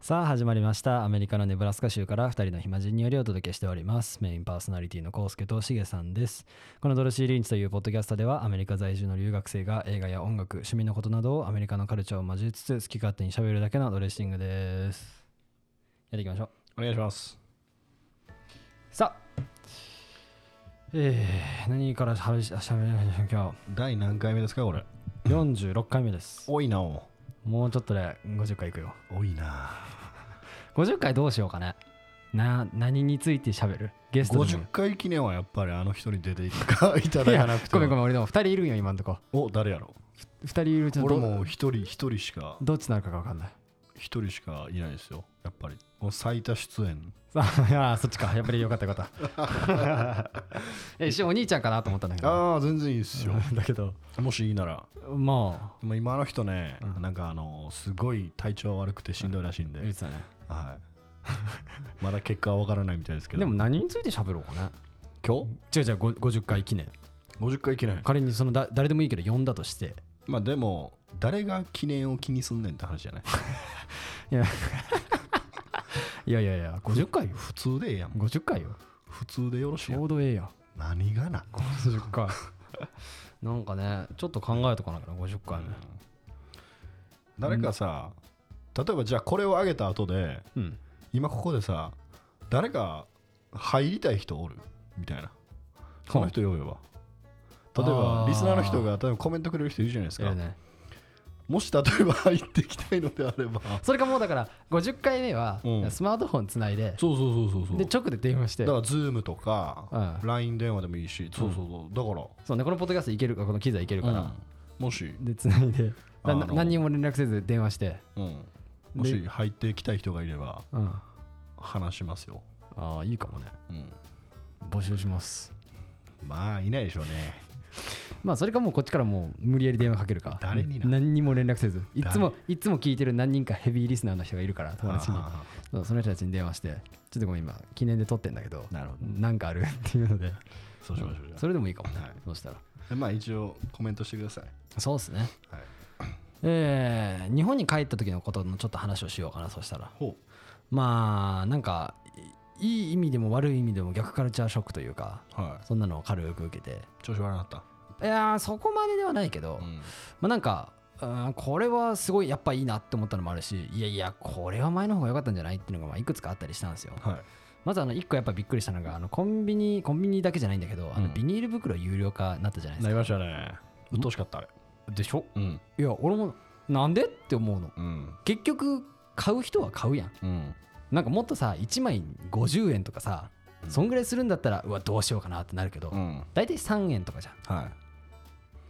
さあ始まりましたアメリカのネブラスカ州から2人の暇人によりお届けしております。メインパーソナリティのコウスケとシゲさんです。このドルシー・リンチというポッドキャストではアメリカ在住の留学生が映画や音楽趣味のことなどをアメリカのカルチャーを交えつつ好き勝手に喋るだけのドレッシングです。やっていきましょう。お願いします。さあえー、何からしゃべしゃべりましょう今第何回目ですかこれ？日46回目です。多いな。おもうちょっとで50回いくよ。多いな。50回どうしようかね。な何について喋る？ゲストでもいい50回記念はやっぱりあの人に出ていくか いただかなくてごめんごめん俺でも2人いるんよ今んとこ。お誰やろ？2人いるうちのど俺も一人一人しか。どっちなのかが分かんない一人しかいないですよ。やっぱり。この最多出演。さ あいやそっちか。やっぱりよかったよかった。え一瞬お兄ちゃんかなと思ったんだけど。ああ全然いいですよ。だけど。もしいいなら。まあ。今あの人ね、うん。なんかあのすごい体調悪くてしんどいらしいんで、言ってたね。はい。まだ結果は分からないみたいですけど。でも何について喋ろうかね。今違う違うご50回記念。日50回記念。仮にそのだ誰でもいいけど呼んだとして。まあでも誰が記念を気にすんねんって話じゃない？いや。いやいやいや50回よ普通でええやん。50回よ。普通でよろしいちやん。ょうどええやん。何がな？50回。なんかねちょっと考えとかなきゃな50回目誰かさ、例えばじゃあこれを上げた後でうん。今ここでさ誰か入りたい人おる？みたいな。その人呼べば例えばあー。リスナーの人が例えばコメントくれる人いるじゃないですか、ええねもし例えば入ってきたいのであれば。それかもうだから50回目はうん。スマートフォンつないでそうそうそうそうそう。で直で電話して。だから Zoom とか、うん。LINE 電話でもいいし、そうそうそう。だから、そうねこのポッドキャストいけるかこの機材いけるから、うん。もし、でつないで。なあの何にも連絡せず電話して、うん、もし入ってきたい人がいればうん、話しますよ、ああいいかもね。うん、募集します。まあいないでしょうねまあそれかもうこっちからもう無理やり電話かけるか。誰にな何にも連絡せず。いつもいつも聞いてる何人かヘビーリスナーの人がいるから友達に。あそうその人たちに電話してちょっとごめん今記念で撮ってんだけどーなるほど。なんかある？っていうので。そうしましょうじゃあ。それでもいいかもね、はい。そうしたら。でまあ一応コメントしてください。そうですね。はい。えー日本に帰った時のことのちょっと話をしようかなそしたら。ほまあなんかいいい意味でも悪い意味でも逆カルチャーショックというかうはそんなのを軽く受けて。い調子悪なった？いやーそこまでではないけど、うん。まあなんかうんこれはすごいやっぱいいなって思ったのもあるしいやいやこれは前の方が良かったんじゃないっていうのがまあいくつかあったりしたんですよ。はい。まずあの1個やっぱびっくりしたのがあのコンビニコンビニだけじゃないんだけどあのうん。ビニール袋有料化になったじゃないですか、なりましたね。うっとうしかった。あれでしょ？うん。いや俺もなんで？って思うの。うん。結局買う人は買うやん。うんなんかもっとさ1枚50円とかさそんぐらいするんだったらうわどうしようかなってなるけどうん。大体3円とかじゃん。はい。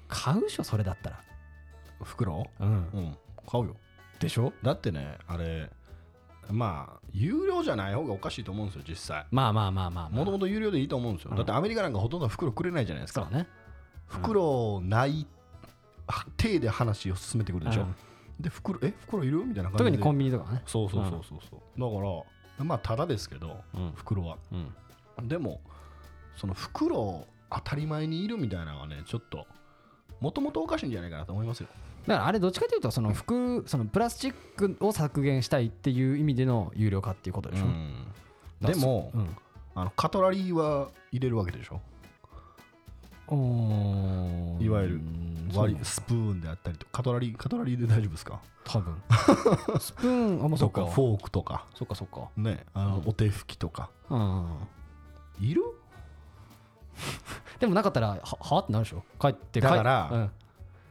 買うでしょそれだったら。袋？うん。うん。買うよ。でしょ？だってねあれまあ有料じゃない方がおかしいと思うんですよ実際。まあまあまあまあもともと有料でいいと思うんですよ、うん。だってアメリカなんかほとんど袋くれないじゃないですか。そうね袋ない手で話を進めてくるでしょ、うんで袋え袋いる？みたいな感じで。特にコンビニとかね。そうそうそうそうそう。だからまあただですけどうん。袋は。うん。でもその袋当たり前にいるみたいなのはねちょっともともとおかしいんじゃないかなと思いますよ。だからあれどっちかというとその服そのプラスチックを削減したいっていう意味での有料化っていうことでしょ、でも、うん。あのカトラリーは入れるわけでしょ？いわゆる。うん割スプーンであったりとカトラリーカトラリーで大丈夫ですか？多分。スプーンあもうそっか。フォークとか。そっかそっか。ねあの、うん。お手拭きとか。うんいる？でもなかったらははってなるでしょ？帰って帰だからうん。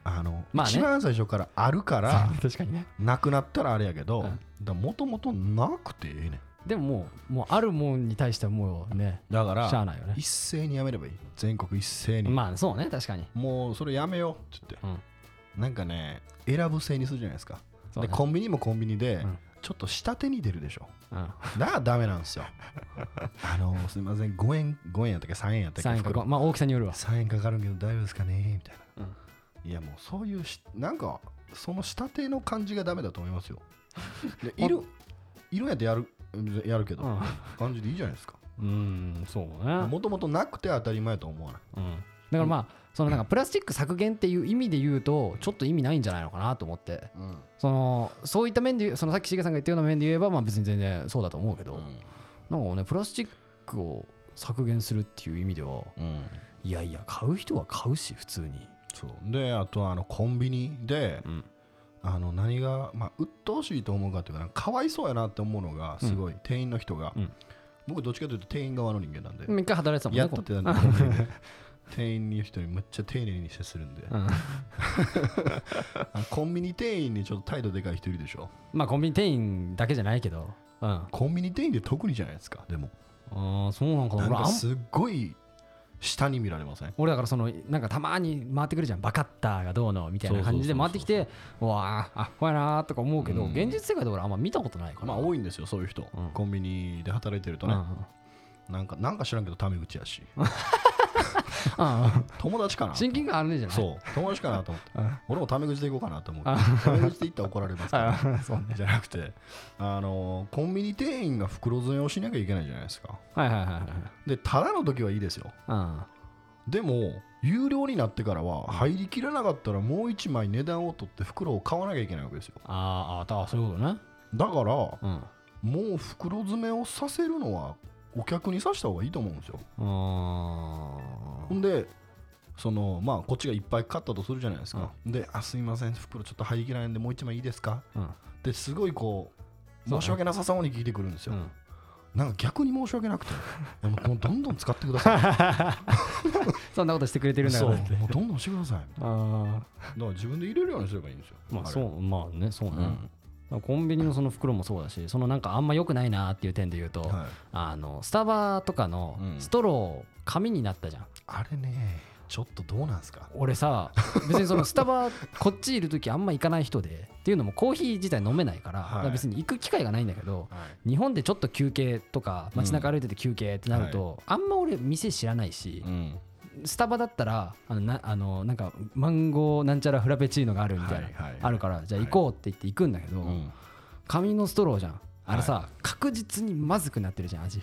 あの、まあね。一番最初からあるから 確かにね。なくなったらあれやけどうん。もともとなくてええねんでももうもうあるもんに対してはもうねだかしゃあらないよね。一斉にやめればいい。全国一斉に、まあそうね確かに。もうそれやめようって言って。うん。なんかね選ぶ制にするじゃないですか。ね。でコンビニもコンビニで、うん。ちょっと下手に出るでしょ。うん。だからダメなんですよ。あのすみません。5円5円やったっけ？3円やったっけ？3円か袋5まあ大きさによるわ。3円かかるけど大丈夫ですかね？みたいな、うんいやもうそういうしなんかその下手の感じがダメだと思いますよ。でいる いるんやってやるやるけど、感じでいいじゃないですか。うんそうね。もともとなくて当たり前と思わない。うん。だからまあそのなんかプラスチック削減っていう意味で言うとちょっと意味ないんじゃないのかなと思って。うん。そのそういった面で言うそのさっきしげさんが言ったような面で言えばまあ別に全然そうだと思うけど、なんかねプラスチックを削減するっていう意味ではうん。いやいや買う人は買うし普通に、そう。であとはあのコンビニでうんあの何が、まあ、鬱陶しいと思うかっていうかかかわいそうやなって思うのがすごい、店員の人が、うん。僕どっちかというと店員側の人間なんで、一回働いてたもんねやっとってたんで。店員の人にむっちゃ丁寧に接するんで、うん。コンビニ店員にちょっと態度でかい人いるでしょ。まあコンビニ店員だけじゃないけど。うん。あコンビニ店員で特にじゃないですかでも。あそうなんかな。すっごい下に見られません？俺だからそのなんかたまに回ってくるじゃん。バカッターがどうのみたいな感じで回ってきてうわああほやなーとか思うけど、うん。現実世界で俺あんま見たことないから。まあ多いんですよそういう人、うん。コンビニで働いてるとね、なんかなんか知らんけどタメ口やし。うんうん友達かな。親近感あるんじゃない？そう。友達かなと思って。うん俺もタメ口でいこうかなと思うあ。タメ口で言ったら怒られますからあ。そうねじゃなくて。あのコンビニ店員が袋詰めをしなきゃいけないじゃないですか。はいはいはいはいでただの時はいいですよ。うんでも有料になってからは入りきらなかったらもう1枚値段を取って袋を買わなきゃいけないわけですよ。あーあーそういうことね。だからうん。もう袋詰めをさせるのはお客にさした方がいいと思うんですよ。ほんでそのまあこっちがいっぱい買ったとするじゃないですか、であすいません袋ちょっと入りきらないんでもう1枚いいですか？うん。ですごいこう申し訳なさそうに聞いてくるんですよ、うん。なんか逆に申し訳なくて。もうどんどん使ってくださ そんなことしてくれてるんだから。もうどんどんしてください。あだから自分で入れるようにすればいいんですよ。あまあれ。そうまあねそうね、うんコンビニのその袋もそうだしそのなんかあんま良くないなっていう点で言うと、はい。あのスタバとかのうん。ストロー紙になったじゃん、あれねちょっとどうなんすか？俺さ別にそのスタバ こっちいる時あんま行かない人でっていうのもコーヒー自体飲めないから,、はい。別に行く機会がないんだけどはい。日本でちょっと休憩とか街中歩いてて休憩ってなると、あんま俺店知らないしう、んスタバだったらあのなあのなんかマンゴーなんちゃらフラペチーノがあるみたいな、はいはいはい。あるからじゃあ行こうって言って行くんだけど、うん。紙のストローじゃん。あれさ、確実にまずくなってるじゃん味。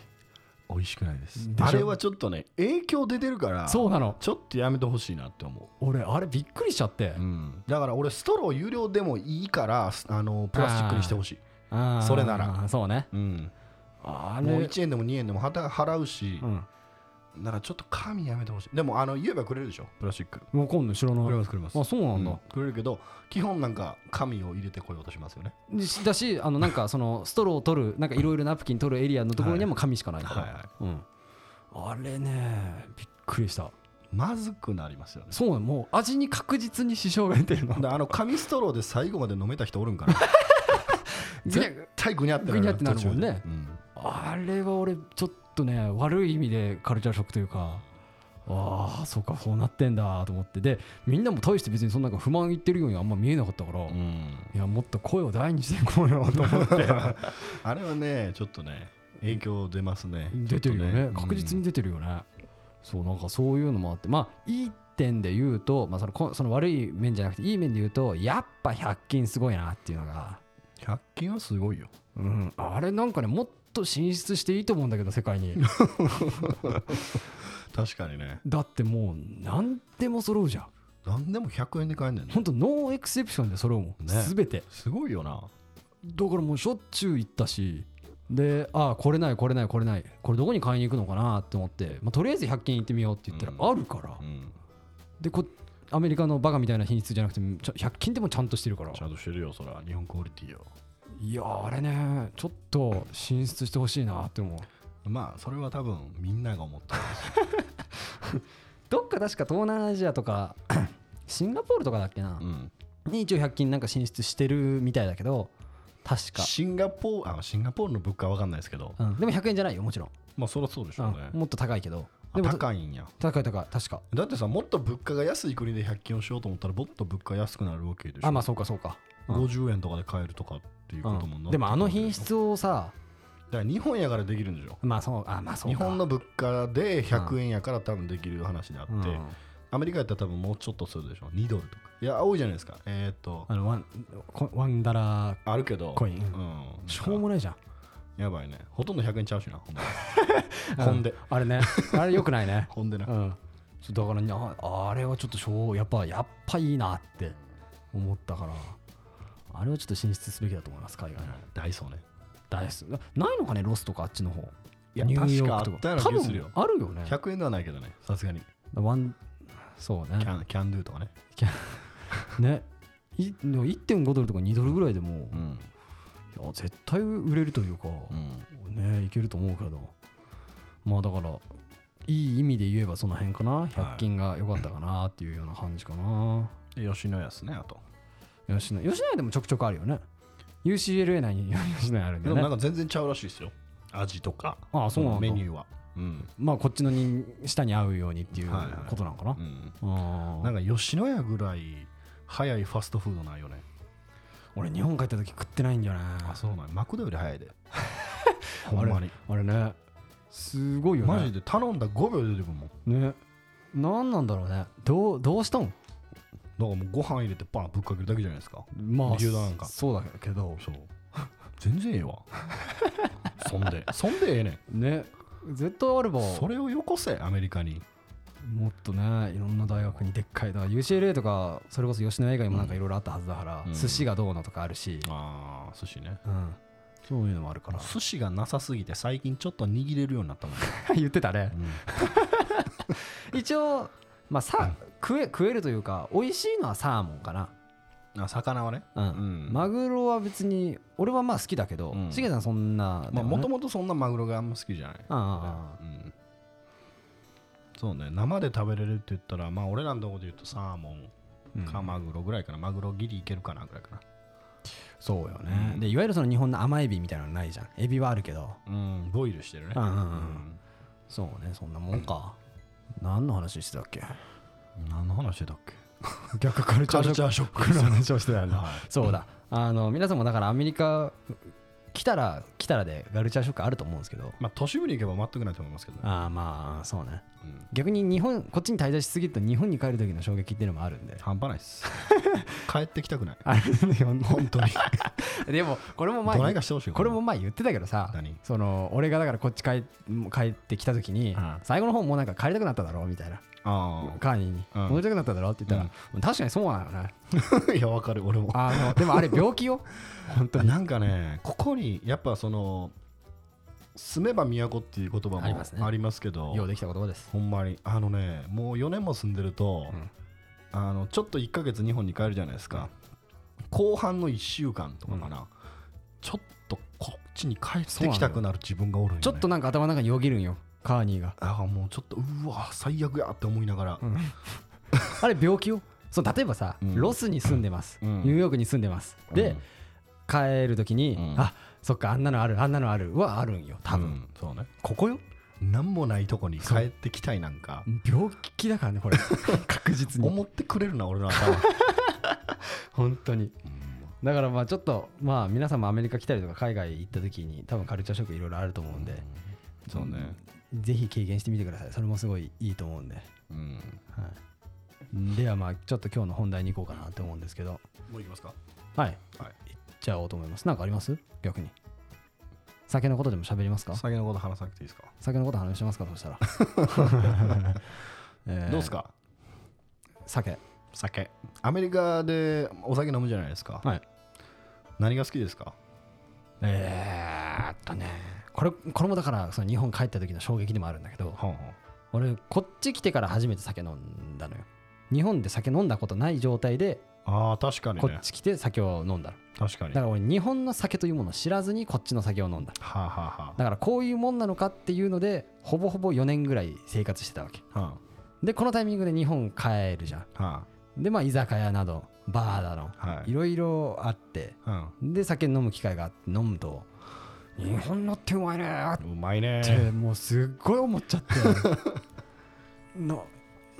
美味しくないです。あれはちょっとね影響出てるからそうなの。ちょっとやめてほしいなって思俺あれびっくりしちゃって。う、うん、だから俺ストロー有料でもいいからあのプラスチックにしてほしい、それなら。そうね。うん、あもうれ1円でも2円でもはた払うし、うんだからちょっと紙やめてほしい。でもあの言えばくれるでしょ。プラスチック。もう今度知らない。くれますくれます。あそうなんだ、うん。くれるけど基本なんか紙を入れてこようとしますよね。でしだしあのなんかそのストローを取るなんかいろいろナプキン取るエリアのところにはもう紙しかないから、はいはい。うん、あれねびっくりした。まずくなりますよね。そうなのもう味に確実に支障が出てるの。であの紙ストローで最後まで飲めた人おるんかな。絶対ぐにゃってなる。もんね。途中で。うん。あれは俺ちょっとね悪い意味でカルチャーショックというかああそうかそうなってんだと思って。でみんなも大して別にそんな不満言ってるようにあんま見えなかったから、いうん。やもっと声を大にしていこうよと思って。あれはねちょっとね影響出ますね。出てるよね。ちょっと確実に出てるよね、そうなんかそういうのもあって。まあいい点で言うと、まあ、そのこその悪い面じゃなくていい面で言うとやっぱ100均すごいなっていうのが、100均はすごいようん、あれなんかねもっと進出していいと思うんだけど世界に。確かにね。だってもう何でも揃うじゃん。何でも100円で買えんねんね。ほんとノーエクセプションで揃うもん、ね。全て。すごいよな。だからもうしょっちゅう行ったし。でああこれないこれないこれない。これどこに買いに行くのかなって思って、まあ、とりあえず100均行ってみようって言ったらうん。あるから、うん。でこアメリカのバカみたいな品質じゃなくてちゃ100均でもちゃんとしてるから。ちゃんとしてるよそら日本クオリティよいやーあれねちょっと進出してほしいなって思う。まあそれは多分みんなが思った。んですどっか確か東南アジアとか シンガポールとかだっけな、うん。に一応100均なんか進出してるみたいだけど確か、シンガポールあシンガポールの物価は分かんないですけど。うん、でも100円じゃないよもちろん、まあそりゃそうでしょうね。うん。もっと高いけど。あでも高いんや。高い高い確か。だってさもっと物価が安い国で100均をしようと思ったらもっと物価安くなるわけでしょ。あまあそうかそうか、うん。50円とかで買えるとかっていうこともなうん。でもあの品質をさだから日本やからできるんでしょ。まあそうあまあそうか。日本の物価で100円やから多分できる話であって、うん。アメリカやったら多分もうちょっとするでしょ。2ドルとか。いや多いじゃないですか。えーっと。あのワンコワンダラー。あるけど。コイン。うん。しょうもないじゃん。やばいね。ほとんど100円ちゃうしなほんでほんで。あれね。あれよくないね。ほんでな。うん。だからあれはちょっとしょうやっぱやっぱいいなって思ったからあれはちょっと進出すべきだと思います海外の。ダイソーね。大好きないのかねロスとかあっちの方。いやニューヨークと確か多分あるよね。100円ではないけどね。さすがに。ワンそうね。キャンキャンドゥとかね。ね。いでも1.5ドルとか2ドルぐらいでもうん。いや絶対売れるというか、うん。ねいけると思うけど。まあだからいい意味で言えばその辺かな。100均が良かったかなっていうような感じかな、で吉野家ですねあと吉野吉野家でもちょくちょくあるよね。UCLA 内に吉野家あるんだよね。でもなんか全然ちゃうらしいですよ。味とか。ああそうなんだ。メニューは。うん、まあこっちのに下に合うようにっていうはいはい。ことなのかな、うん、あー。なんか吉野家ぐらい早いファストフードないよね。俺日本帰った時食ってないんじゃないあそうなんや。マクドより早いで。ほんまに。あれね。すごいよね。マジで頼んだ5秒で出てくるもん。ね。何なんだろうね。どうどうしたん？だからもうご飯入れてパンぶっかけるだけじゃないですか。まあ牛丼なんか。そうだけど。そう。全然ええわ。そんで。そんでええねね。絶対あれば。んそれをよこせアメリカに。もっとねいろんな大学にでっかいだから UCLA とかそれこそ吉野家以外もなんかいろいろあったはずだから、うん。寿司がどうのとかあるし、ああ寿司ね。うん、そういうのもあるから。寿司がなさすぎて最近ちょっと握れるようになったもん、言ってたね。うん。一応まあさ食え食えるというか美味しいのはサーモンかな。あ魚はね。うん、うん。マグロは別に俺はまあ好きだけど、うん。しげさんそんなまあもとももとそんなマグロがあんま好きじゃない。ああうん。そうね生で食べれるって言ったらまあ俺らのとこで言うとサーモンかマグロぐらいかな。マグロギリいけるかなぐらいかな。そうよね、うん。でいわゆるその日本の甘エビみたいなのないじゃん。エビはあるけど。うん。ボイルしてるね。うんうんうん。うん。そうねそんなもんか、何の話してたっけ？何の話だっけ？逆カルチャーショックの話をしてたよね。はい。そうだ。あの皆さんもだからアメリカ来たら来たらでカルチャーショックあると思うんですけど。まあ都市部に行けば全くないと思いますけどね。ああまあそうね。うん。逆に日本こっちに滞在しすぎると日本に帰る時の衝撃っていうのもあるんで。半端ないっす。帰ってきたくない。あ本当に。でもこれも前これも前言ってたけどさ何？その俺がだからこっち帰帰ってきた時にうん。最後の方もうなんか帰りたくなっただろうみたいな。あカー。ニーに。うん。戻りたくなっただろうって言ったら確かにそうなのね。あ いやわかる。俺も。あのでもあれ病気よ。本当に。なんかねここにやっぱその住めば都っていう言葉もありますけどようできた言葉です。ほんまに。あのねもう4年も住んでると、うん。あのちょっと1ヶ月日本に帰るじゃないですか、後半の1週間とかかな、ちょっとこっちに帰ってきたくなる自分がおるね、ちょっとなんか頭の中によぎるんよ。カーニーが。あもうちょっとうわ最悪やって思いながら、あれ病気よ。そう例えばさ、うん。ロスに住んでます、うん。ニューヨークに住んでます、で帰る時に、うん。あそっかあんなのあるあんなのある。はあるんよ多分、うんそうね。ここよ？何もないとこに帰ってきたいなんか。病気だからねこれ。確実に。思ってくれるな俺の頭、本当に。うん。だからまあちょっとまあ皆さんもアメリカ来たりとか海外行った時に多分カルチャーショックいろいろあると思うんで、そうね。ぜひ経験してみてください。それもすごいいいと思うんで、うん。はい、ではまあちょっと今日の本題に行こうかなと思うんですけど。もういきますか？はい。はい。行っちゃおうと思います。なんかあります？逆に。酒のことでも喋りますか？先のこと話さなくていいですか、酒のこと話しますか？そしたら、えーどうですか？酒。酒。アメリカでお酒飲むじゃないですか、はい。何が好きですか？えーっとね。これこれもだからその日本帰った時の衝撃でもあるんだけどほん俺こっち来てから初めて酒飲んだのよ。日本で酒飲んだことない状態でああ確かにね。こっち来て酒を飲んだの。確かに。だから俺日本の酒というものを知らずにこっちの酒を飲んだ。はあ、はあはだからこういうもんなのかっていうのでほぼほぼ4年ぐらい生活してたわけ。あ、はでこのタイミングで日本帰るじゃん。あ、はでまあ居酒屋などバーだのあ、はい。いろいろあってうん。で酒飲む機会があって飲むと日本のってうまいねうまいねてもうすっごい思っちゃって。な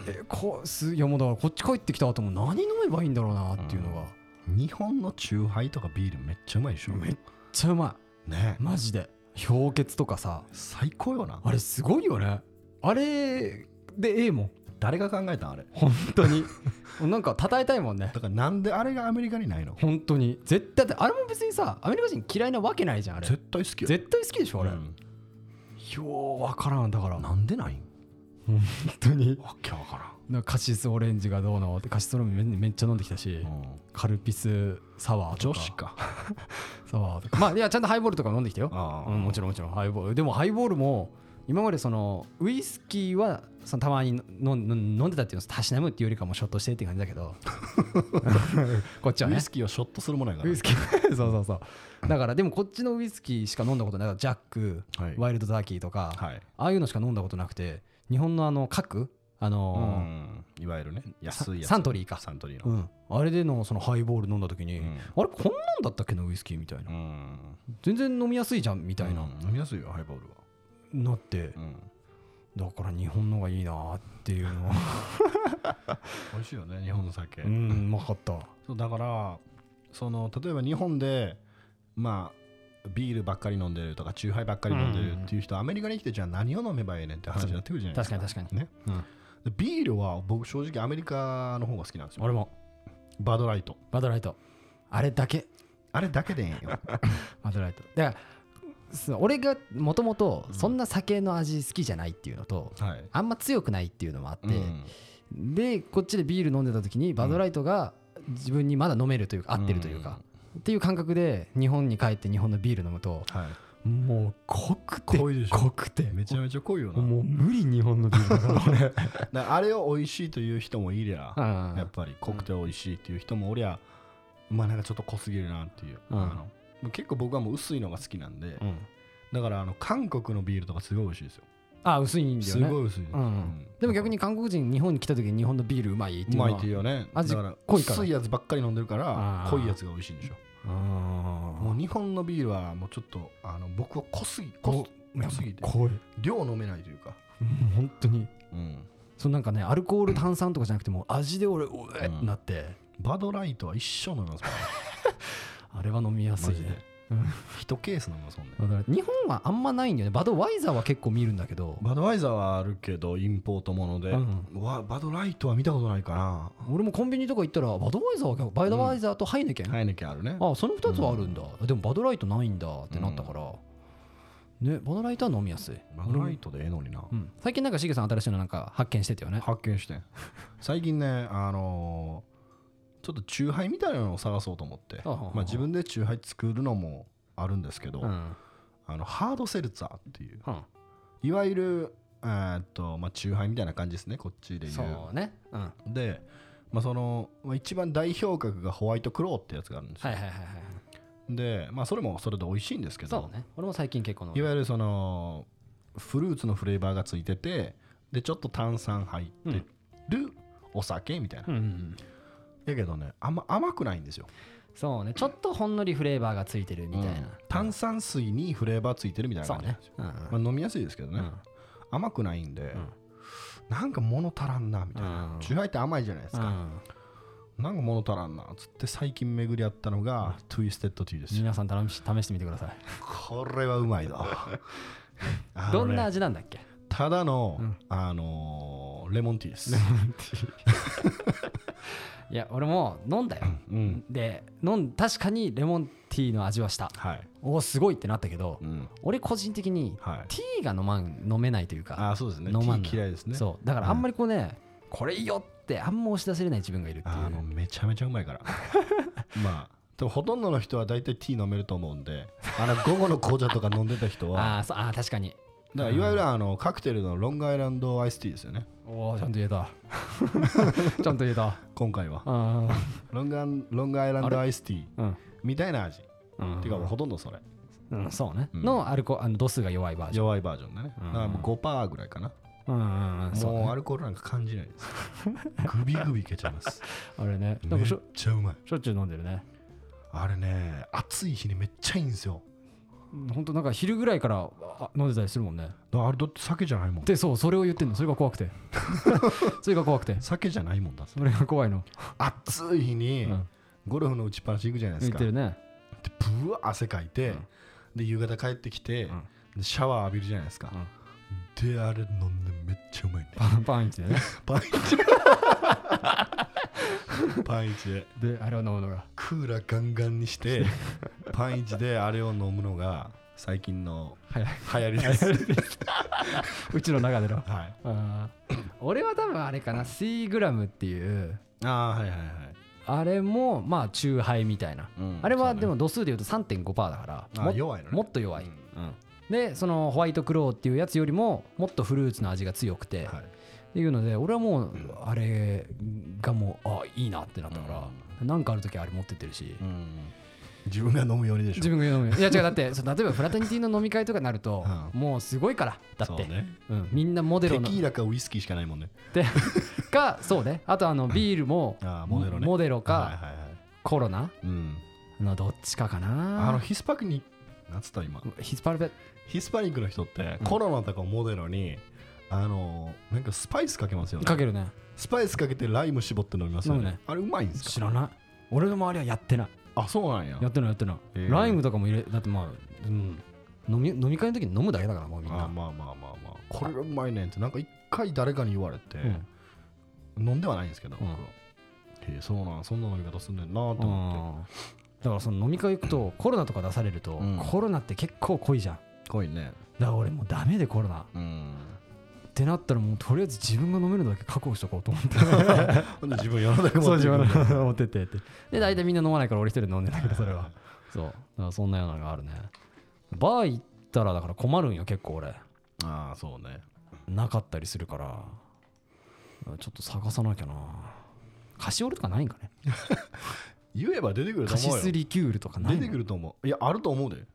えこうすいやもうだからこっち帰ってきた後も何飲めばいいんだろうなっていうのが。日本のチューハイとかビールめっちゃうまいでしょ。めっちゃうまね。いマジで。氷結とかさ。最高よな。あれすごいよね。あれでええもん。誰が考えたんあれ？本当に。なんか称えたいもんね。だからなんであれがアメリカにないの？本当に。絶対あれも別にさアメリカ人嫌いなわけないじゃんあれ。絶対好きよ。絶対好きでしょあれ、うん。ようわからん。だから。なんでないん？本当に。わけわかなんかカシスオレンジがどうの？ってカシスオレンジめめっちゃ飲んできたし、らん、カルピスサワーとか。女子か。サワーとか。まあいやちゃんとハイボールとか飲んできたよ、あうん、もちろんもちろん。ハイボール。でもハイボールも今までそのウイスキーはそのたまに飲ん飲んでたっていうのをたしなむっていうよりかもショットしてって感じだけど。こっちはね。ウイスキーをショットするものやから。ウイスキー。そうそうそう。だからでもこっちのウイスキーしか飲んだことないジャック、はい。ワイルドターキーとか、はい。ああいうのしか飲んだことなくて日本のあの角あうのん。いわゆるね安いやつ。サントリーか。サントリーの。ーうん。あれでのそのハイボール飲んだ時に、うん。あれこんなんだったっけなウイスキーみたいな、うん。全然飲みやすいじゃんみたいな、うん。飲みやすいよハイボールは。なって。うん。だから日本のがいいなっていうのは。美味しいよね日本の酒。うんうまかった。そうだからその例えば日本でまあビールばっかり飲んでるとかチューハイばっかり飲んでるっていう人、アメリカに来てじゃあ何を飲めばいいねんって話になってくるじゃないですか。確かに確かに、ね。うん、でビールは僕正直アメリカの方が好きなんですよ。俺も。バドライト。バドライト。あれだけ。あれだけでええんよ。バドライト。だから俺がもともとそんな酒の味好きじゃないっていうのと、はい。あんま強くないっていうのもあって、うん。でこっちでビール飲んでた時にバドライトが自分にまだ飲めるというか合ってるというか、っていう感覚で日本に帰って日本のビール飲むとはい。もう濃くて濃いでしょ。濃くて。めちゃめちゃ濃いよな。もう無理日本のビール だからあれを美味しいという人もいりゃうんやっぱり濃くて美味しいっていう人もおりゃまあなんかちょっと濃すぎるなっていう、うん。あの結構僕はもう薄いのが好きなんで、うん。だからあの韓国のビールとかすごい美味しいですよあ薄いんだよすねごい薄いです、うん。うん。でも逆に韓国人日本に来た時に日本のビールうまいっていううのはまいっていうよね。味だから濃いから。薄いやつばっかり飲んでるから濃いやつが美味しいんでしょ。うんもう日本のビールはもうちょっとあの僕は濃すぎ濃濃すぎて濃い。量飲めないというか、うん本当に。うん、そのなんかねアルコール炭酸とかじゃなくてもう味で俺おえってなって。バドライトは一生飲みます あれは飲みやすいね一ケース飲みますもんね。だから日本はあんまないんだよね。バドワイザーは結構見るんだけど。バドワイザーはあるけどインポートもので、うん。わバドライトは見たことないかな。俺もコンビニとか行ったらバドワイザーは結構バドワイザーとハイネケン、ハイネケンあるね。あその2つはあるんだ、でもバドライトないんだってなったから、ねバドライトは飲みやすい、バドライトでええのにな、うん、最近なんかしげさん新しいのなんか発見してたよね。発見して。ん最近ねあのーちょっとチューハイみたいなのを探そうと思って。まあ、自分でチューハイ作るのもあるんですけど、うん。あのハードセルツァーっていうはいわゆるえーっとまあチューハイみたいな感じですね。こっちで言そうね。うん。はうで、まあ、その、まあ、一番代表格がホワイトクローってやつがあるんですよ、いはいはいはいで、まあ、それもそれで美味しいんですけどそうね。俺も最近結構飲んでいわゆるそのフルーツのフレーバーがついててでちょっと炭酸入ってるお酒みたいな、うんうんやけどねあんま甘くないんですよ。そうねちょっとほんのりフレーバーがついてるみたいな、うん。炭酸水にフレーバーついてるみたいな感じなんですよ、うん。まあ、飲みやすいですけどね、うん。甘くないんで、ん。なんか物足らんなみたいな、うん。チューハイって甘いじゃないですか、うん。なんか物足らんなっつって最近巡り合ったのが、 Twisted Tea です。よ皆さん試し試してみてください。これはうまいぞ。ね どんな味なんだっけ？ただの、うん。あのーレモンティーですいや俺も飲んだよ。うん。で飲ん確かにレモンティーの味はした。はい、おおすごいってなったけどうん。俺個人的にはい、ティーが飲まん飲めないというかああそうですね。飲まんのティー嫌いですね。そう。だからあんまりこうねこれいいよってあんま押し出せれない自分がいるっていあのうめちゃめちゃうまいから。まあでもほとんどの人は大体ティー飲めると思うんであの午後の紅茶とか飲んでた人は あーそうあー確かにだからいわゆるあのカクテルのロングアイランドアイスティーですよね。おおちゃんと言えた。ちゃんと言えた。今回は。うん。ロングアンロングアイランドアイスティーうん。みたいな味。うん。ていうかほとんどそれ。うんそうね。うん。のアルコあの度数が弱いバージョン。弱いバージョンだね。うん。だからもう5%ぐらいかな。うんもうね。アルコールなんか感じないです。グビグビいけちゃいます。あれね。なめっちゃうまい。しょっちゅう飲んでるね。あれね暑い日にめっちゃいいんですよほんとなんか昼ぐらいからあ飲んでたりするもんね。あれだって酒じゃないもん。でそうそれを言ってんの。それが怖くて。それが怖くて。酒じゃないもんだそれが怖いの。暑い日にうん。ゴルフの打ちっぱなし行くじゃないですか。で言ってるね。ブワー汗かいて、うん。で夕方帰ってきて、うん。でシャワー浴びるじゃないですか、であれ飲んでめっちゃうまいね。パンパンイチでね。パンイチ パンイチで。であれを飲むのが。クーラーガンガンにして パンイチであれを飲むのが最近のはい。流行りです。うちの中での。はい。あー。俺は多分あれかなシーグラムっていう。ああはいはいはい。あれもまあ中杯みたいな、うんあれはでも度数で言うと3.5%だからあも弱いのね。もっと弱い、うんうん。でそのホワイトクローっていうやつよりももっとフルーツの味が強くて、はいっていうので俺はもうあれがもうあいいなってなったから、なんかある時あれ持ってってるし、うん。自分が飲むようにでしょ。自分が飲むいや違うだって そう例えばフラタニティの飲み会とかになると、うもうすごいからだって。ね。うん、みんなモデロの。テキーラかウイスキーしかないもんね。で かそうね。あとあのビールもあーモデロね。モデロか、はいはいはい。コロナ？うん。のどっちかかあなのヒスパニなんつった今？ヒスパルベヒスパニックの人ってうん。コロナとかモデロにあのなんかスパイスかけますよね。かけるね。スパイスかけてライム絞って飲みますよ飲むね。ねあれうまいんですか？知らない。俺の周りはやってない。あそうなんや。やってないやってない、へー。ライムとかも入れだってまあ、うん、飲み飲み会の時に飲むだけだからもうみんな。あまあまあまあまあ。これがうまいねんってなんか一回誰かに言われてうん。飲んではないんですけどうん。僕は。へえそうなんそんな飲み方すんねんなと思って。うんだからその飲み会行くとコロナとか出されると、うん。コロナって結構濃いじゃん。濃いね。だから俺もうダメでコロナ。っうんてなったらもうとりあえず自分が飲めるのだけ確保しとこうと思って。自分世の中そう持っていく自分の持ってってって。で大体みんな飲まないから俺一人で飲んでんだけどそれは。そう。だからそんなようなのがあるね。バー行ったらだから困るんよ結構俺。ああそうね。なかったりするから。ちょっと探さなきゃな。カシオレとかないんかね。言えば出てくるとカシ思うよ。スリキュールとかないの？出てくると思う。いやあると思うで。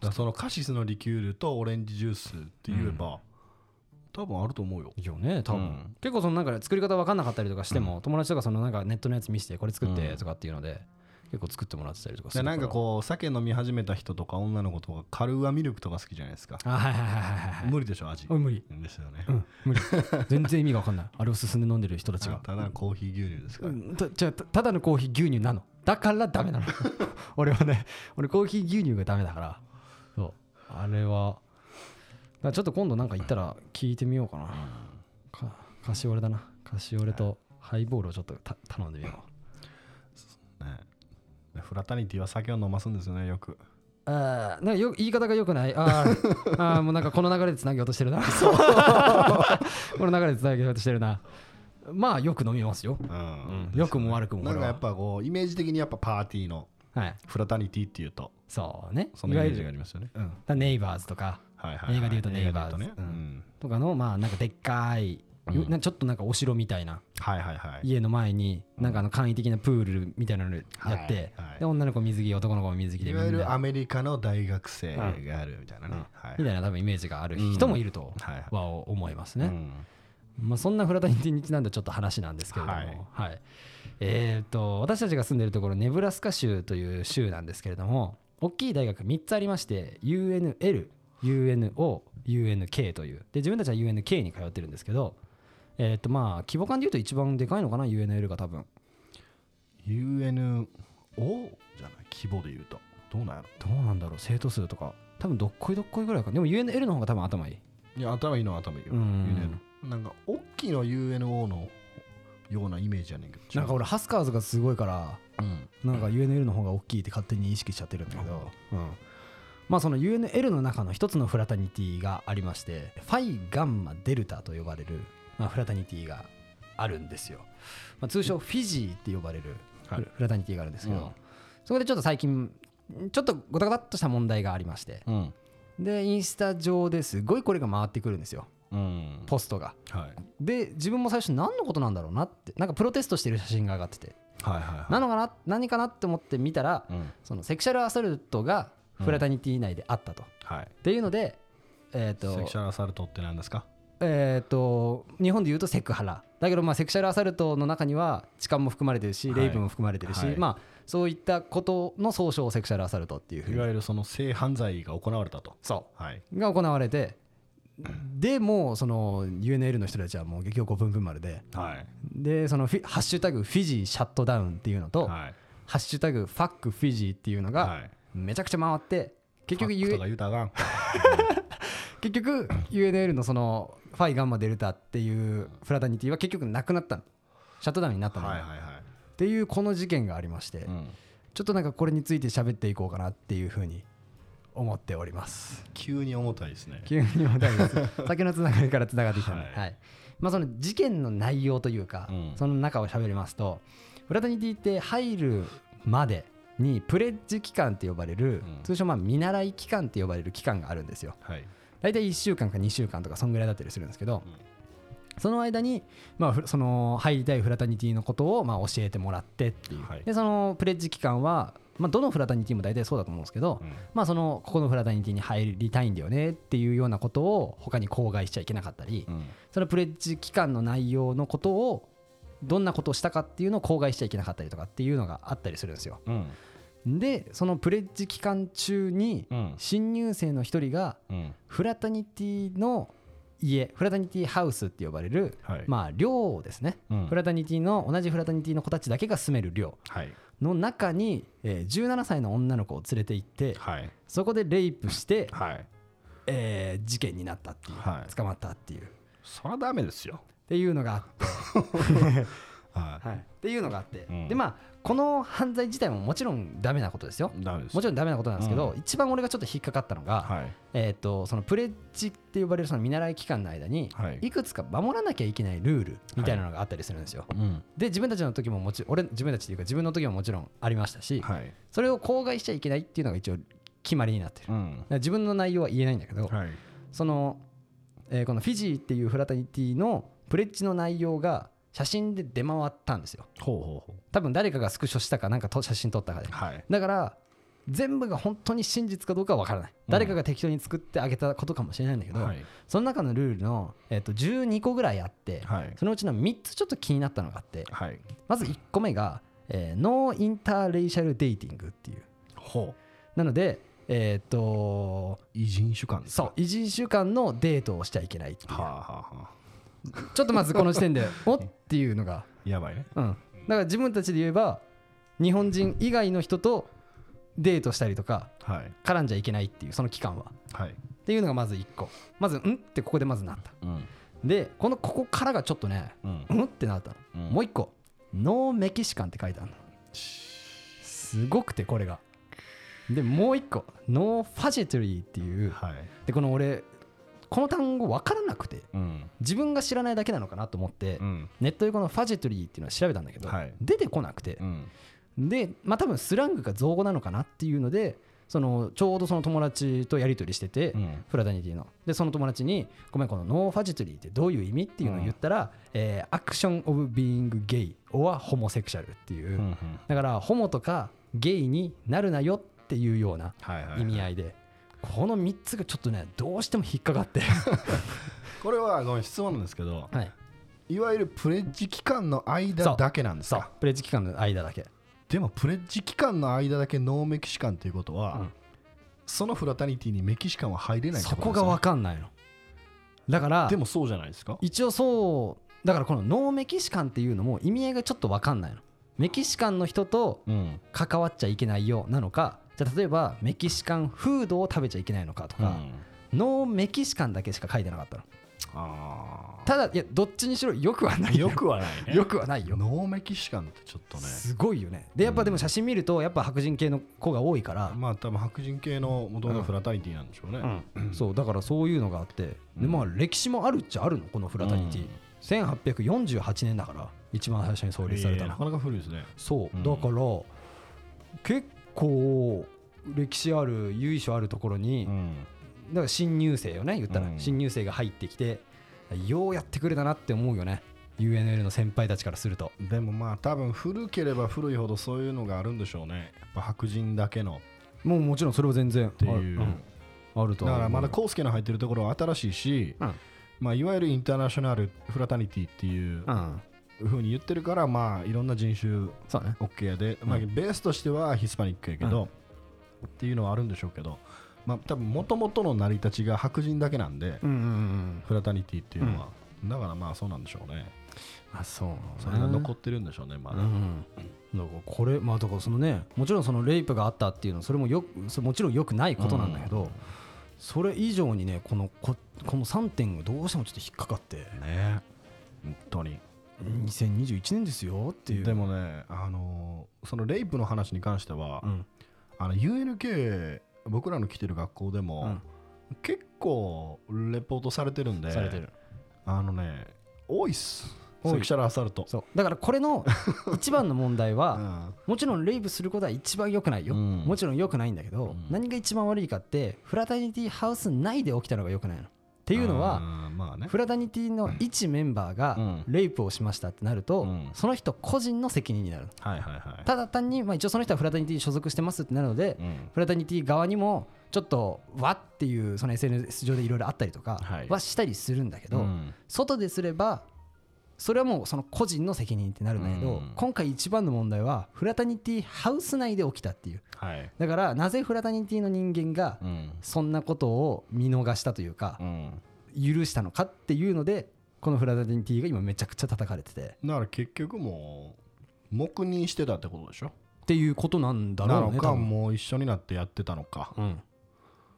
だそのカシスのリキュールとオレンジジュースって言えば、多分あると思うよ。よね多分、うん。結構そのなんか作り方分かんなかったりとかしても、友達とかそのなんかネットのやつ見せてこれ作ってうん。とかっていうので、結構作ってもらってたりとかすでるなんかこう酒飲み始めた人とか女の子とかカルーアミルクとか好きじゃないですか、あはいはいはいはいはい無理でしょ味。無理。ですよね、うん無理。全然意味が分かんない。あれを進んで飲んでる人たちが。ただのコーヒー牛乳ですから、うんたじゃあたただのコーヒー牛乳なの。だからダメなの。俺はね俺コーヒー牛乳がダメだから。そう。あれはちょっと今度なんか行ったら聞いてみようかな、かカシオレだなカシオレとハイボールをちょっとた頼んでみようねでフラタニティは酒を飲ますんですよねよくああ、なんかよ言い方が良くない？あー あー、もうなんかこの流れでつなげようとしてるな。この流れでつなげようとしてるな。まあよく飲みますよ。うんうん良くも悪くもなんかやっぱこうイメージ的にやっぱパーティーのはい。フラタニティっていうとそうね。そのイメージがある。りますよねうん。ネイバーズとかはいはいはい。映画で言うとネイバーズね。ううん。ん。とかのまあなんかでっかい、ようんなちょっとなんかお城みたいな。はいはいはい。家の前になんかあの簡易的なプールみたいなのやって、はいはいで女の子水着男の子も水着でいわゆるアメリカの大学生があるみたいなね、うん。はいみたいな多分イメージがある人もいるとは思いますね。うん。まあ、そんなフラタニティにちなんだちょっと話なんですけれども、ははい。いえー、と私たちが住んでるところネブラスカ州という州なんですけれども大きい大学3つありまして UNL、UNO、UNK という。で自分たちは UNK に通ってるんですけど、えーとまあ、規模感でいうと一番でかいのかな UNL が多分。UNO じゃない？規模で言うと。どうなんやろ？どうなんだろう生徒数とか。多分どっこいどっこいぐらいかでも UNL の方が多分頭いい。いや頭いいのは頭いいよ、うなんか大きいの UNO のようなイメージやねんけど。なんか俺ハスカーズがすごいからうん。なんか UNL の方が大きいって勝手に意識しちゃってるんだけど、うん、まあその UNL の中の一つのフラタニティがありましてファイガンマデルタと呼ばれる、まあ、フラタニティがあるんですよ、まあ、通称フィジーって呼ばれるフラタニティがあるんですけど、うん。そこでちょっと最近ちょっとゴタゴタっとした問題がありましてうん。でインスタ上ですごいこれが回ってくるんですよ。うん。ポストが。はい。で自分も最初何のことなんだろうなってなんかプロテストしてる写真が上がってて。はいはいはい。なのかな何かなって思って見たらうん。そのセクシャルアサルトがフラタニティ内であったと。はい。っていうので、えっ、とセクシ、ャルアサルトって何ですか？えっ、と、日本で言うとセクハラ。だけど、まあ、セクシャルアサルトの中には痴漢も含まれてるし、はい。レイプも含まれてるし、はい。まあ、そういったことの総称をセクシャルアサルトっていうふうに。いわゆるその性犯罪が行われたと。そはい、う。が行われて、でもうその UNL の人たちはもう激おこぶんぶん丸で。はい。でそのフィハッシュタグフィジーシャットダウンっていうのと、はい。ハッシュタグファックフィジーっていうのがはいめちゃくちゃ回って結局 U 結局 UNL のそのファイガンマデルタっていうフラタニティは結局なくなったの。シャットダウンになったの、はいはいはい。っていうこの事件がありまして、うん。ちょっとなんかこれについて喋っていこうかなっていうふうに思っております。急に重たいですね。急に重たいです。先のつながりからつながってきたので、はい。はい。まあ、その事件の内容というか、うん。その中を喋りますとフラタニティって入るまでにプレッジ期間って呼ばれる、うん。通称まあ見習い期間って呼ばれる期間があるんですよ。はい。大体1週間か2週間とかそんぐらいだったりするんですけど、うん。その間に、まあ、ふその入りたいフラタニティのことをまあ教えてもらってっていう、はい。でそのプレッジ期間は、まあ、どのフラタニティも大体そうだと思うんですけど、うん。まあ、そのここのフラタニティに入りたいんだよねっていうようなことを他に口外しちゃいけなかったり、うん。そのプレッジ期間の内容のことをどんなことをしたかっていうのを口外しちゃいけなかったりとかっていうのがあったりするんですよ。うんでそのプレッジ期間中にうん。新入生の一人がうん。フラタニティの家フラタニティハウスって呼ばれる、はい。まあ寮ですね、うん。フラタニティの同じフラタニティの子たちだけが住める寮はい。の中に、えー17歳の女の子を連れて行ってはい。そこでレイプして、はい。えー事件になったっていう、はい。捕まったっていう。っそりゃダメですよ。ていうのがあって、ははい、っていうのがあって、うん。でまあこの犯罪自体ももちろんダメなことですよ。もちろんダメなことなんですけど、う一番俺がちょっと引っかかったのが、はい。えー、とそのプレッジって呼ばれるその見習い期間の間に、はい。いくつか守らなきゃいけないルールみたいなのがあったりするんですよ。うんで自分たちの時ももち俺自分たちっていうか自分の時ももちろんありましたし、はい。それを口外しちゃいけないっていうのが一応決まりになってる。自分の内容は言えないんだけど、はい。その、えーこのフィジーっていうフラタニティのプレッジの内容が写真で出回ったんですよ。多分誰かがスクショしたかなんかと写真撮ったかで。う。はい。だから全部が本当に真実かどうかは分からない、誰かが適当に作ってあげたことかもしれないんだけど、はい。その中のルールの、えっと12個ぐらいあって、はい。そのうちの3つちょっと気になったのがあってはい。まず1個目が、えーノーインターレイシャルデイティングっていう。ほなのでえっ、とう異人種間そう異人種間のデートをしちゃいけないっていう。はあはあはあちょっとまずこの時点でおっていうのが。やばいね。うん。だから自分たちで言えば日本人以外の人とデートしたりとかはい。絡んじゃいけないっていうその期間は。はい。っていうのがまず1個。まずんってここでまずなった。うん。でこのここからがちょっとねうん。うんってなったの、うん。もう1個。No Mexican って書いてあるの。すごくてこれが。でもう1個。 No faggotry っていう。はい。でこの俺この単語分からなくてうん。自分が知らないだけなのかなと思って、うん。ネットでこの faggotry っていうのを調べたんだけど、はい。出てこなくて。う、ん。でまあ多分スラングが造語なのかなっていうのでそのちょうどその友達とやり取りしてて、うん。 fraternity の。でその友達に「ごめんこの no faggotry ってどういう意味?」っていうのを言ったら「えー action of being gay or homosexual」っていう、だからホモとかゲイになるなよっていうようなはいはい。意味合いで、この3つがちょっとねどうしても引っかかって、これはごめん質問なんですけどはい、いわゆるプレッジ期間の間だけなんですか？プレッジ期間の間だけ。でもプレッジ期間の間だけノーメキシカンということは、うん。そのフラタニティにメキシカンは入れないってそこが分かんないの。だからでもそうじゃないですか？一応そうだからこのノーメキシカンっていうのも意味合いがちょっと分かんないの。メキシカンの人とうん。関わっちゃいけないよなのかじゃあ例えばメキシカンフードを食べちゃいけないのかとか、ノーメキシカンだけしか書いてなかったのあただいやどっちにしろよくはないよ。くはないね。よくはないよ。ノーメキシカンってちょっとね。すごいよね。でやっぱでも写真見るとやっぱ白人系の子が多いから、まあ多分白人系の元々フラタニティなんでしょうね、そうだからそういうのがあって、でまあ歴史もあるっちゃあるのこのフラタニティ、1848年だから一番最初に創立されたの、えーなかなか古いですね。そう、うん。だから結構歴史ある由緒あるところに、ん。だから新入生よね言ったら、うん。新入生が入ってきてようやってくれたなって思うよね。UNL の先輩たちからすると。でもまあ多分古ければ古いほどそういうのがあるんでしょうね。やっぱ白人だけの。もうもちろんそれは全然っていう、ある,、うん、あるとだからまだコウスケの入ってるところは新しいし、うん。まあ、いわゆるインターナショナルフラタニティっていううんふうに言ってるからまあいろんな人種そうね。OK やで、まあ、うんベースとしてはヒスパニックやけど、うん。っていうのはあるんでしょうけどまあ多分もともとの成り立ちが白人だけなんで、うんうんうんフラタニティっていうのは、だからまあそうなんでしょうね。あそうそれが残ってるんでしょうねまだ、うん、だからこれまあだからそのねもちろんそのレイプがあったっていうのはそれもよそれもちろんよくないことなんだけど、それ以上にねこのここの3点がどうしてもちょっと引っかかって。ね。本当に2021年ですよっていう。でもねあのーそのレイプの話に関しては、うん。あの UNK 僕らの来てる学校でも、結構レポートされてるんであのね多いっす。セクシャルアサルト。そう。だからこれの 一番の問題うはん。もちろんレイプすることは一番良くないよ、うん。もちろん良くないんだけど、うん。何が一番悪いかってフラタニティハウス内で起きたのが良くないのっていうのはまあね。フラタニティの一メンバーがうん。レイプをしましたってなると、うん。その人個人の責任になる。はいはいはい。ただ単に、まあ、一応その人はフラタニティに所属してますってなるので、うん。フラタニティ側にもちょっとわっていうその SNS 上でいろいろあったりとかはしたりするんだけど、うん。外ですればそれはもうその個人の責任ってなるんだけど、うん。今回一番の問題はフラタニティハウス内で起きたっていう。はい。だからなぜフラタニティの人間がうん。そんなことを見逃したというかうん。許したのかっていうのでこのフラタニティが今めちゃくちゃ叩かれてて。だから結局もう黙認してたってことでしょ？っていうことなんだろうなのかね多分。もう一緒になってやってたのか。うん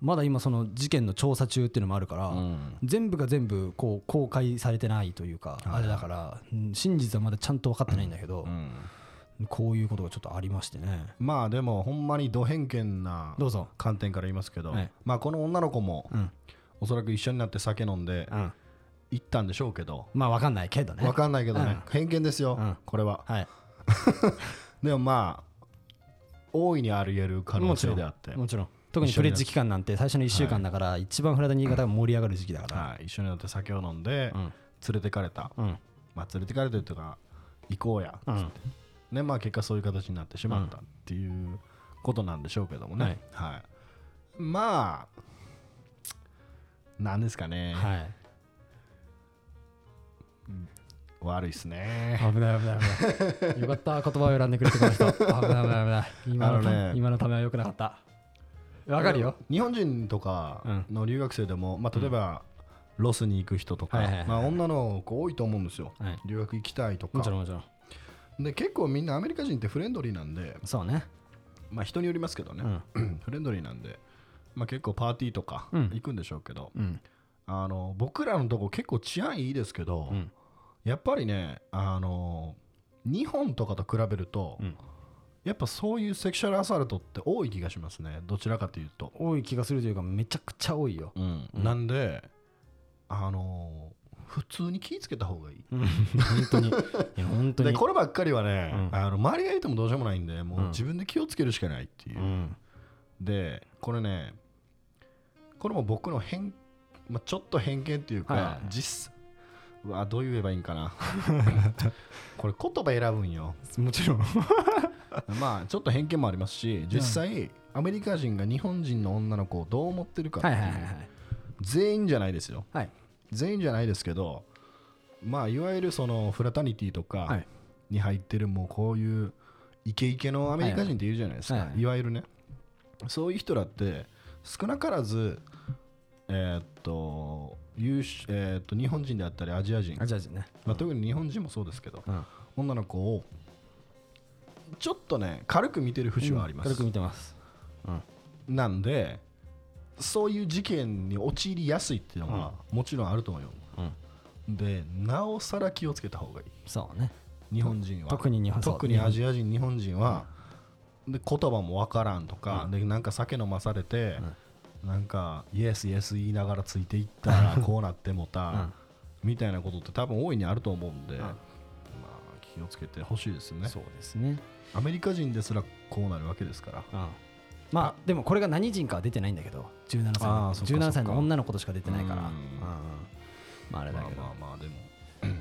まだ今その事件の調査中っていうのもあるから、うん。全部が全部こう公開されてないというか、はい。あれだからうん真実はまだちゃんと分かってないんだけどう、ん。こういうことがちょっとありましてね。まあでもほんまにド偏見などうぞ。観点から言いますけど、はい。まあこの女の子もうん、おそらく一緒になって酒飲んでうん、行ったんでしょうけど。まあ分かんないけどね。わかんないけどね、偏見ですよ、うん。これは。はい。でもまあ大いにあり得る可能性であって。もちろん特にプレッジ期間なんて最初の1週間だから一番フラダニー方が盛り上がる時期だから、はい、一緒になって酒を飲んでうん。連れてかれた、うん。まあ連れてかれてるというか行こうや、うん。ねまあ結果そういう形になってしまったっていうことなんでしょうけどもね、はい。まあなんですかね、はい。悪いっすね。危ない危ない危ない。よかった。言葉を選んでくれてこの人。危ない危ない危ない。今のね今のためはよくなかったわかるよ。日本人とかの留学生でも、まあ、例えば、ロスに行く人とか、まあ、女の子多いと思うんですよ、はい。留学行きたいとか。もちろんもちろん。で結構みんなアメリカ人ってフレンドリーなんで、そうね。まあ、人によりますけどね、フレンドリーなんで、まあ、結構パーティーとかうん。行くんでしょうけど、うん。あの僕らのとこ結構治安いいですけど、うん。やっぱりねあの日本とかと比べると、うんやっぱそういうセクシャルアサルトって多い気がしますね。どちらかというと、多い気がするというかめちゃくちゃ多いよ。うん。なんであの普通に気ぃつけた方がいい。うん。本当に。いや本当に。でこればっかりはね、うん。あの周りがいてもどうしようもないんでもううん。自分で気をつけるしかないっていう、うん。でこれねこれも僕の偏、まあ、ちょっと偏見っていうか、はいはいはい。実うわどう言えばいいんかな。これ言葉選ぶんよ。もちろん まあちょっと偏見もありますし実際、アメリカ人が日本人の女の子をどう思ってるかってはいいうはいはいはい全員じゃないですよ。はい。全員じゃないですけどまあいわゆるそのフラタニティとはかい。に入ってるもうこういうイケイケのアメリカ人っているじゃないですか、はいはい。はいいわゆるね。そういう人らって少なからずえーっと優秀えーっと日本人であったりアジア人、あじゃあじゃあね。まあ、特に日本人もそうですけどうん。女の子をちょっとね軽く見てる節はあります、軽く見てます。なんでそういう事件に陥りやすいっていうのはもちろんあると思うよ、でなおさら気をつけた方がいい。そうね。日本人は。特に日本そう特にアジア人日本人は、で言葉もわからんとか、でなんか酒飲まされて、なんかイエスイエス言いながらついていったらこうなってもた、うん。みたいなことって多分大いにあると思うんで、気をつけてほしいですね。そうですね。アメリカ人ですらこうなるわけですから。うんまあでもこれが何人かは出てないんだけど17歳のあーそっかそっか。17歳の女の子としか出てないから。うん。うんまああれだまあけど。まあまあでも。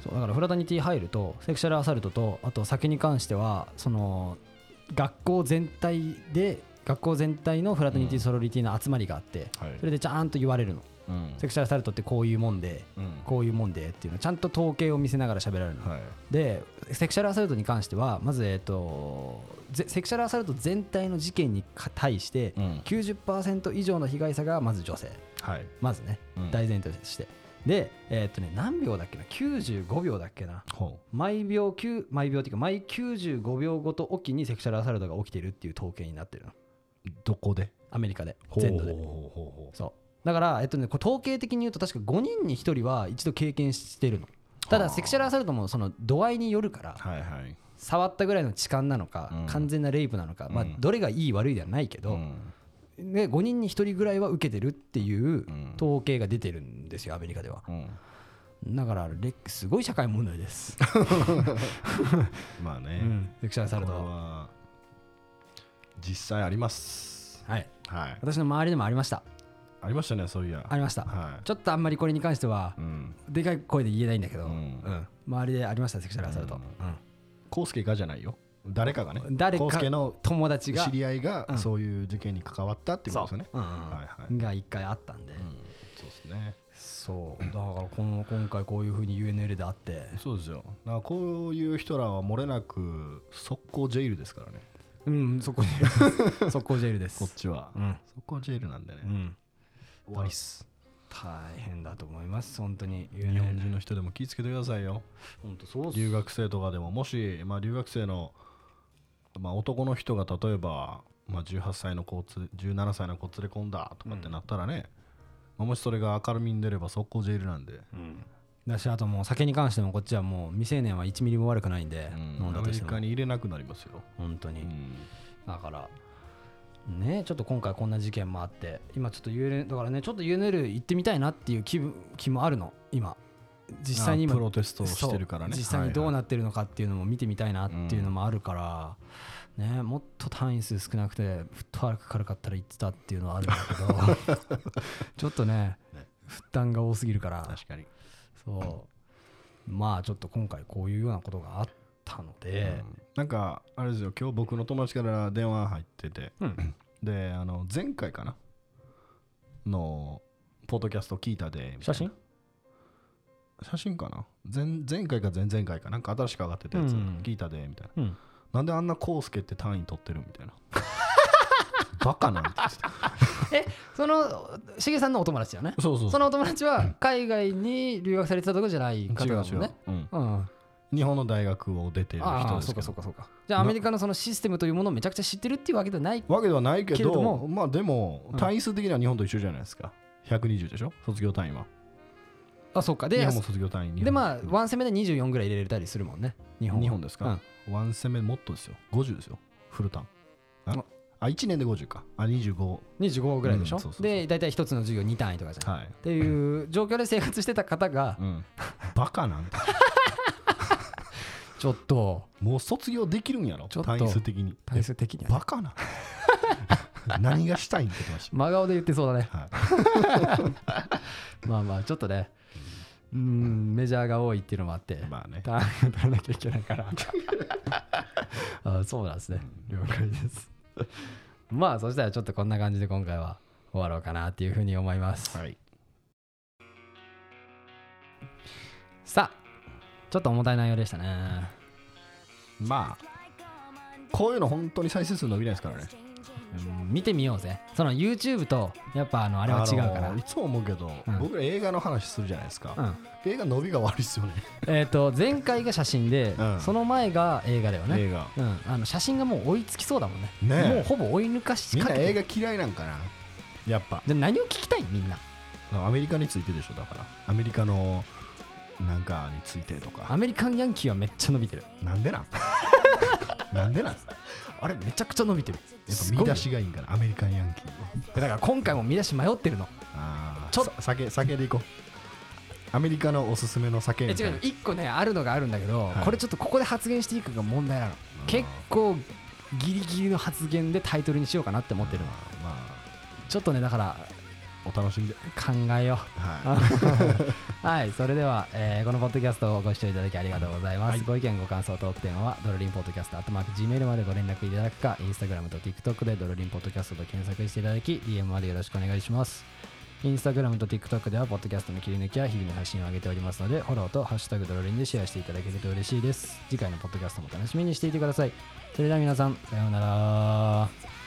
そうだからフラタニティ入るとセクシャルアサルトとあと酒に関してはその学校全体で学校全体のフラタニティソロリティの集まりがあってはい。それでちゃんと言われるの。うんセクシャルアサルトってこういうもんでうん。こういうもんでっていうのちゃんと統計を見せながら喋られるの。はい。でセクシャルアサルトに関してはまずえっとぜセクシャルアサルト全体の事件にか対してうん。90%以上の被害者がまず女性。はい。まずねうん。大前提として。でえっとね何秒だっけな？95秒だっけな？ほ毎秒9毎秒っていうか毎95秒ごとおきにセクシャルアサルトが起きてるっていう統計になってるの。うどこで？アメリカで。全土で。そうだから、えっとね、これ統計的に言うと確か5人に1人は一度経験してるの。ただセクシャルアサルトもその度合いによるからうはいはい。触ったぐらいの痴漢なのか、うん。完全なレイプなのか、まあうん、どれがいい悪いではないけど、うん。ね、5人に1人ぐらいは受けてるっていううん。統計が出てるんですよアメリカでは。うん。だからレすごい社会問題です、まあね、うん、セクシャルアサルト。は実際あります。はい。はい。私の周りでもありましたありましたねそういや。ありました。はい。ちょっとあんまりこれに関してはうん。でかい声で言えないんだけど、ううん。ん周りでありましたセクシャルアサルト、うん。うん。康介がじゃないよ。誰かがね。誰か康介の友達が。知り合いがうん。そういう事件に関わったっていうことですよね。そう、うんうんはい。はいが一回あったんで、うん。そうですね。そう。だからこの今回こういうふうに UNL であって。そうですよ。だからこういう人らは漏れなく速攻ジェイルですからね。うん速攻ジェイル。速攻ジェイルです。こっちは。うん、速攻ジェイルなんでね。うん、終わりっす。大変だと思います。本当に。日本人の人でも気をつけてくださいよ。本当そう留学生とかでももし、まあ、留学生の、まあ、男の人が例えば、まあ、18歳の子をつ17歳の子を連れ込んだとかってなったらね、まあもしそれが明るみに出れば速攻ジェイルなんで、うん。だしあともう酒に関してもこっちはもう未成年は1ミリも悪くないんで、うん。アメリ飲んだとしてもカに入れなくなりますよ、本当に、うん。だからねちょっと今回こんな事件もあって今ちょっと UNL だからねちょっと UNL 行ってみたいなっていう気分気もあるの今。実際に今あプロテストをしてるからね。実際にどうはい。はなってるのかっていうのも見てみたいなっていうのもあるから、ね、もっと単位数少なくてフットワーク軽かったら行ってたっていうのはあるんだけど ちょっとねね。負担が多すぎるから。い確かに、そう。まあちょっと今回こういうようなことがあったので、うん。なんかあれですよ。今日僕の友達から電話入ってて。うん。であの前回かな？のポッドキャスト聞いたで写真？写真かな？前前回か前々回か。なんか新しく上がってたやつ。うん。聞いたでみたいな、うん。なんであんなコウスケって単位取ってるみたいな？バカなんて言ってた そのしげさんのお友達だよね。そうそうそのお友達は海外に留学されてたとかじゃない方だもんね。違う違う、うん。うん、日本の大学を出てるああそう人ですけど。かそうかそうか。じゃあアメリカのそのシステムというものをめちゃくちゃ知ってるっていうわけではない。わけではないけどまあでもうん単位数的には日本と一緒じゃないですか。120でしょ？卒業単位は。あそうか。で日本も卒業単位でまあうんワンセメで24ぐらい入れれたりするもんね。日本。は日本ですか、ワンセメもっとですよ。50ですよ。フルタン。あああ1年で50か。あ25 25ぐらいでしょ、うんそうそうそう。で大体一つの授業2単位とかじゃん、はい。っていう状況で生活してた方がうん、バカなんて ちょっと。もう卒業できるんやろ？ちょっと。単位数的に。体数的にはね。バカな。何がしたいんって言ってまし真顔で言ってそうだね。た、はい、まあまあちょっとね。うんメジャーが多いっていうのもあって。まあね。単取らなきゃいけないから。あそうなんですね。了解です。まあそしたらちょっとこんな感じで今回は終わろうかなっていうふうに思います、はい。さあちょっと重たい内容でしたね。まあこういうの本当に再生数伸びないですからね。うん見てみようぜ。その YouTube とやっぱあのあれは違うから、あのいつも思うけど、うん。僕ら映画の話するじゃないですか、うん。映画伸びが悪いっすよね。えっ、と前回が写真で、うん。その前が映画だよね、映画。うん、あの写真がもう追いつきそうだもんね。ねえ。もうほぼ追い抜かしみんなかけて映画嫌いなんかな？やっぱ。で何を聞きたい？みんな。アメリカについてでしょだから。アメリカのなんかについてとアかメリカンヤンキーはめっちゃ伸びてる。なんでなん？なんでなん？やっあれめちゃくちゃ伸びてる。ぱすごい見出しがいいんかな。アメリカンヤンキー。だから今回も見出し迷ってるの。あちょっと酒酒でいこう。アメリカのおすすめの酒え違う一個ねあるのがあるんだけど、はい。これちょっとここで発言していいかが問題なの。結構ギリギリの発言でタイトルにしようかなって思ってるの。まちょっとねだからあお楽しみで。考えよはう はい。それでは、えーこのポッドキャストをご視聴いただきありがとうございます、はい。ご意見ご感想トークテーマはドロリンポッドキャストあとマーク Gmail までご連絡いただくかインスタグラムと TikTok でドロリンポッドキャストと検索していただき DM までよろしくお願いします。インスタグラムと TikTok では、ポッドキャストの切り抜きや日々の配信を上げておりますので、フォローとハッシュタグドロリンでシェアしていただけると嬉しいです。次回のポッドキャストも楽しみにしていてください。それでは皆さん、さようなら。